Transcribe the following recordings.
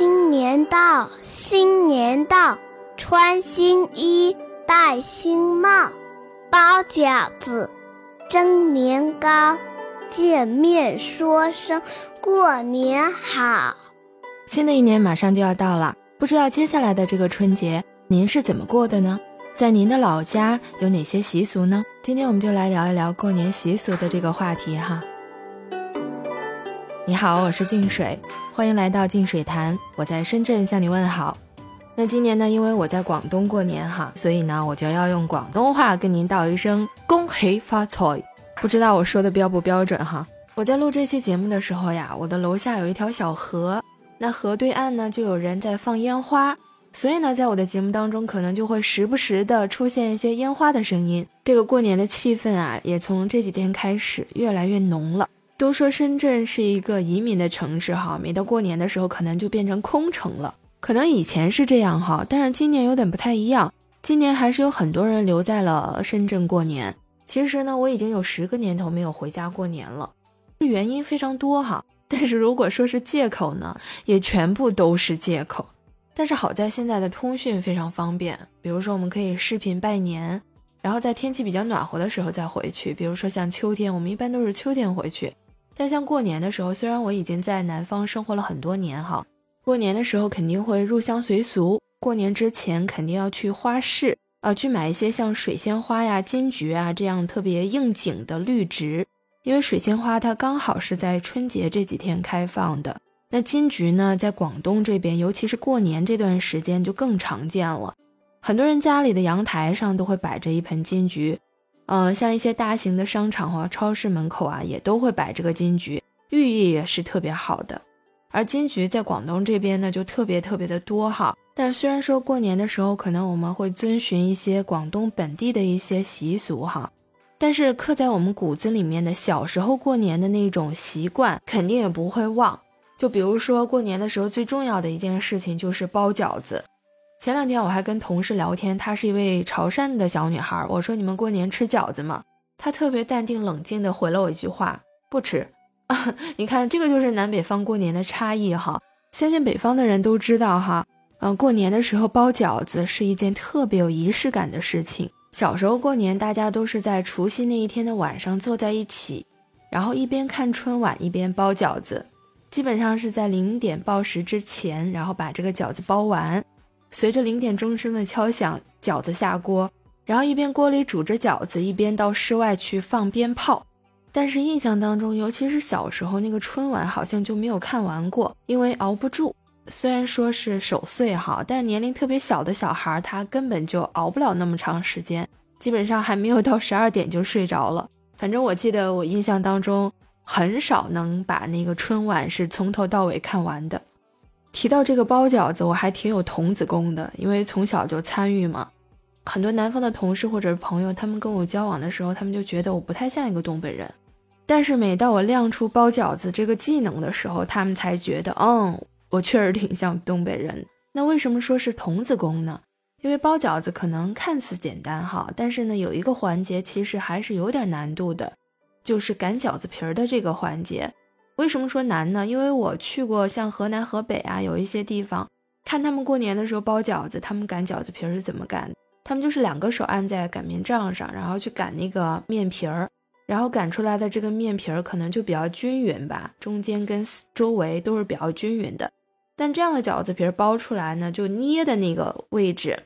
新年到，新年到，穿新衣，戴新帽，包饺子，蒸年糕，见面说声过年好。新的一年马上就要到了，不知道接下来的这个春节您是怎么过的呢？在您的老家有哪些习俗呢？今天我们就来聊一聊过年习俗的这个话题哈。你好，我是静水，欢迎来到静水潭，我在深圳向你问好。那今年呢，因为我在广东过年哈，所以呢，我就要用广东话跟您道一声恭喜发财。不知道我说的标不标准哈？我在录这期节目的时候呀，我的楼下有一条小河。那河对岸呢，就有人在放烟花，所以呢，在我的节目当中，可能就会时不时的出现一些烟花的声音。这个过年的气氛啊，也从这几天开始越来越浓了。都说深圳是一个移民的城市哈，每到过年的时候，可能就变成空城了。可能以前是这样哈，但是今年有点不太一样。今年还是有很多人留在了深圳过年。其实呢，我已经有十个年头没有回家过年了，原因非常多哈。但是如果说是借口呢，也全部都是借口。但是好在现在的通讯非常方便，比如说我们可以视频拜年，然后在天气比较暖和的时候再回去。比如说像秋天，我们一般都是秋天回去。但像过年的时候，虽然我已经在南方生活了很多年哈，过年的时候肯定会入乡随俗。过年之前肯定要去花市啊，去买一些像水仙花呀、金桔啊这样特别应景的绿植。因为水仙花它刚好是在春节这几天开放的，那金桔呢，在广东这边，尤其是过年这段时间就更常见了。很多人家里的阳台上都会摆着一盆金桔，嗯，像一些大型的商场和超市门口啊，也都会摆这个金桔，寓意也是特别好的。而金桔在广东这边呢，就特别特别的多哈。但虽然说过年的时候，可能我们会遵循一些广东本地的一些习俗哈。但是刻在我们骨子里面的小时候过年的那种习惯，肯定也不会忘。就比如说过年的时候最重要的一件事情就是包饺子。前两天我还跟同事聊天，她是一位潮汕的小女孩，我说你们过年吃饺子吗？她特别淡定冷静的回了我一句话：不吃。你看这个就是南北方过年的差异哈。相信北方的人都知道哈，嗯，过年的时候包饺子是一件特别有仪式感的事情。小时候过年，大家都是在除夕那一天的晚上坐在一起，然后一边看春晚一边包饺子，基本上是在零点报时之前，然后把这个饺子包完。随着零点钟声的敲响，饺子下锅，然后一边锅里煮着饺子，一边到室外去放鞭炮。但是印象当中，尤其是小时候那个春晚，好像就没有看完过，因为熬不住。虽然说是守岁哈，但是年龄特别小的小孩，他根本就熬不了那么长时间，基本上还没有到十二点就睡着了。反正我记得我印象当中，很少能把那个春晚是从头到尾看完的。提到这个包饺子，我还挺有童子功的，因为从小就参与嘛。很多南方的同事或者朋友，他们跟我交往的时候，他们就觉得我不太像一个东北人。但是每到我亮出包饺子这个技能的时候，他们才觉得，嗯。我确实挺像东北人，那为什么说是童子功呢？因为包饺子可能看似简单哈，但是呢有一个环节其实还是有点难度的，就是擀饺子皮儿的这个环节。为什么说难呢？因为我去过像河南、河北啊，有一些地方看他们过年的时候包饺子，他们擀饺子皮是怎么擀？他们就是两个手按在擀面杖上，然后去擀那个面皮儿，然后擀出来的这个面皮儿可能就比较均匀吧，中间跟周围都是比较均匀的。但这样的饺子皮包出来呢，就捏的那个位置，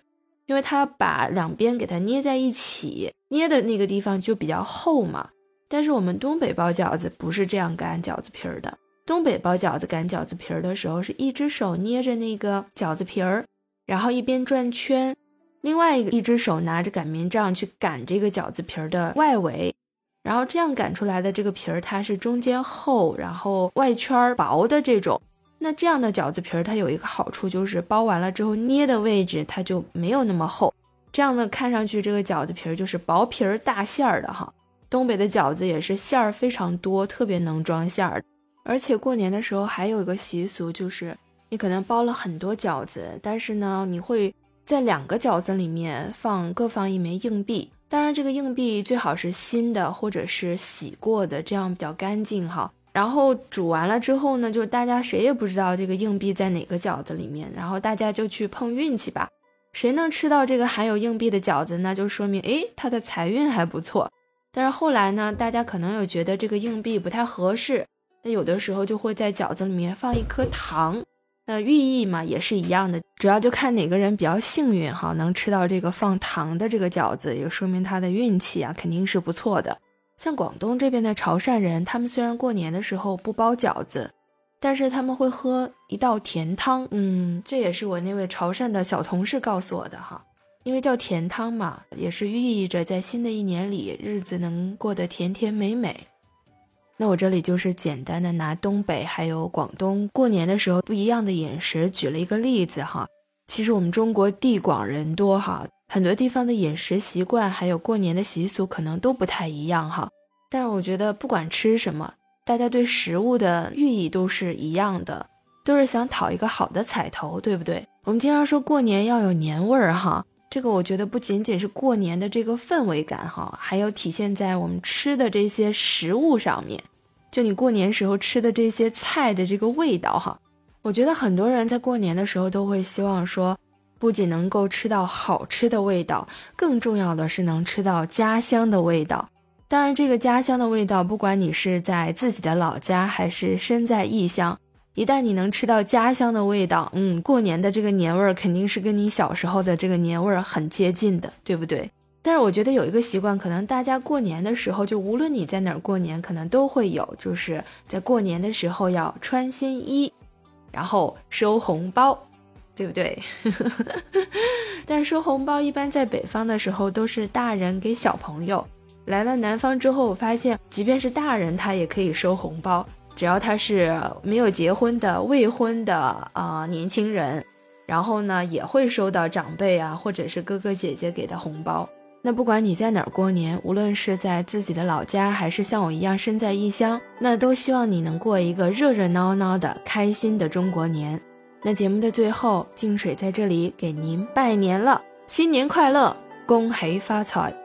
因为它把两边给它捏在一起，捏的那个地方就比较厚嘛。但是我们东北包饺子不是这样擀饺子皮儿的，东北包饺子擀饺子皮儿的时候，是一只手捏着那个饺子皮儿，然后一边转圈，另外一个一只手拿着擀面杖去擀这个饺子皮儿的外围，然后这样擀出来的这个皮儿，它是中间厚，然后外圈薄的这种。那这样的饺子皮儿，它有一个好处，就是包完了之后捏的位置它就没有那么厚，这样呢看上去这个饺子皮儿就是薄皮儿大馅儿的哈。东北的饺子也是馅儿非常多，特别能装馅儿。而且过年的时候还有一个习俗，就是你可能包了很多饺子，但是呢，你会在两个饺子里面放各放一枚硬币，当然这个硬币最好是新的或者是洗过的，这样比较干净哈。然后煮完了之后呢，就大家谁也不知道这个硬币在哪个饺子里面，然后大家就去碰运气吧，谁能吃到这个含有硬币的饺子，那就说明诶他的财运还不错。但是后来呢，大家可能有觉得这个硬币不太合适，那有的时候就会在饺子里面放一颗糖，那寓意嘛也是一样的，主要就看哪个人比较幸运哈，能吃到这个放糖的这个饺子，也说明他的运气啊肯定是不错的。像广东这边的潮汕人，他们虽然过年的时候不包饺子，但是他们会喝一道甜汤。嗯，这也是我那位潮汕的小同事告诉我的哈，因为叫甜汤嘛，也是寓意着在新的一年里日子能过得甜甜美美。那我这里就是简单的拿东北还有广东过年的时候不一样的饮食举了一个例子哈。其实我们中国地广人多哈。很多地方的饮食习惯，还有过年的习俗，可能都不太一样哈。但是我觉得，不管吃什么，大家对食物的寓意都是一样的，都是想讨一个好的彩头，对不对？我们经常说过年要有年味儿哈，这个我觉得不仅仅是过年的这个氛围感哈，还有体现在我们吃的这些食物上面。就你过年时候吃的这些菜的这个味道哈，我觉得很多人在过年的时候都会希望说。不仅能够吃到好吃的味道，更重要的是能吃到家乡的味道。当然，这个家乡的味道，不管你是在自己的老家，还是身在异乡，一旦你能吃到家乡的味道，嗯，过年的这个年味儿肯定是跟你小时候的这个年味儿很接近的，对不对？但是我觉得有一个习惯，可能大家过年的时候，就无论你在哪儿过年，可能都会有，就是在过年的时候要穿新衣，然后收红包。对不对？但收红包一般在北方的时候都是大人给小朋友，来了南方之后，我发现即便是大人他也可以收红包，只要他是没有结婚的未婚的啊年轻人，然后呢也会收到长辈啊或者是哥哥姐姐给的红包。那不管你在哪儿过年，无论是在自己的老家，还是像我一样身在异乡，那都希望你能过一个热热闹闹的开心的中国年。那节目的最后，静水在这里给您拜年了，新年快乐，恭喜发财。